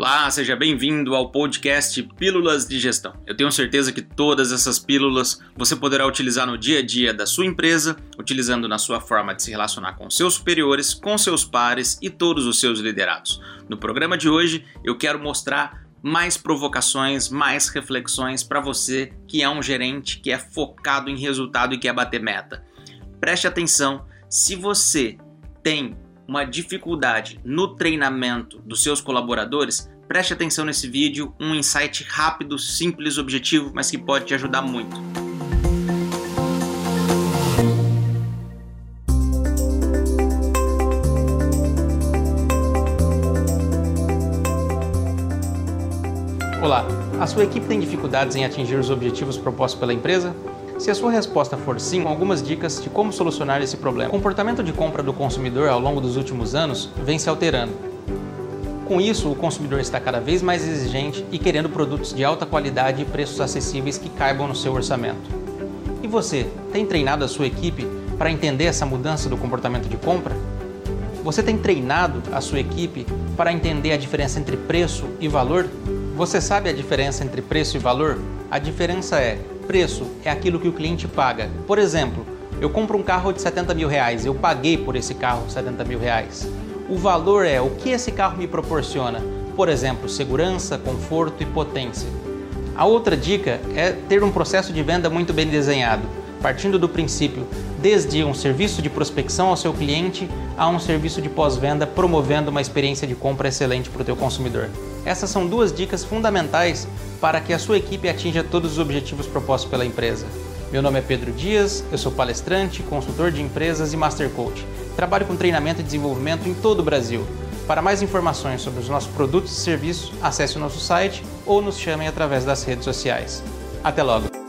Olá, seja bem-vindo ao podcast Pílulas de Gestão. Eu tenho certeza que todas essas pílulas você poderá utilizar no dia a dia da sua empresa, utilizando na sua forma de se relacionar com seus superiores, com seus pares e todos os seus liderados. No programa de hoje, eu quero mostrar mais provocações, mais reflexões para você que é um gerente que é focado em resultado e quer bater meta. Preste atenção, se você tem uma dificuldade no treinamento dos seus colaboradores, preste atenção nesse vídeo, um insight rápido, simples, objetivo, mas que pode te ajudar muito. Olá, a sua equipe tem dificuldades em atingir os objetivos propostos pela empresa? Se a sua resposta for sim, algumas dicas de como solucionar esse problema. O comportamento de compra do consumidor ao longo dos últimos anos vem se alterando. Com isso, o consumidor está cada vez mais exigente e querendo produtos de alta qualidade e preços acessíveis que caibam no seu orçamento. E você, tem treinado a sua equipe para entender essa mudança do comportamento de compra? Você tem treinado a sua equipe para entender a diferença entre preço e valor? Você sabe a diferença entre preço e valor? A diferença é preço é aquilo que o cliente paga. Por exemplo, eu compro um carro de 70 mil reais, eu paguei por esse carro 70 mil reais. O valor é o que esse carro me proporciona, por exemplo, segurança, conforto e potência. A outra dica é ter um processo de venda muito bem desenhado, partindo do princípio desde um serviço de prospecção ao seu cliente a um serviço de pós-venda promovendo uma experiência de compra excelente para o teu consumidor. Essas são duas dicas fundamentais para que a sua equipe atinja todos os objetivos propostos pela empresa. Meu nome é Pedro Dias, eu sou palestrante, consultor de empresas e Master Coach. Trabalho com treinamento e desenvolvimento em todo o Brasil. Para mais informações sobre os nossos produtos e serviços, acesse o nosso site ou nos chamem através das redes sociais. Até logo!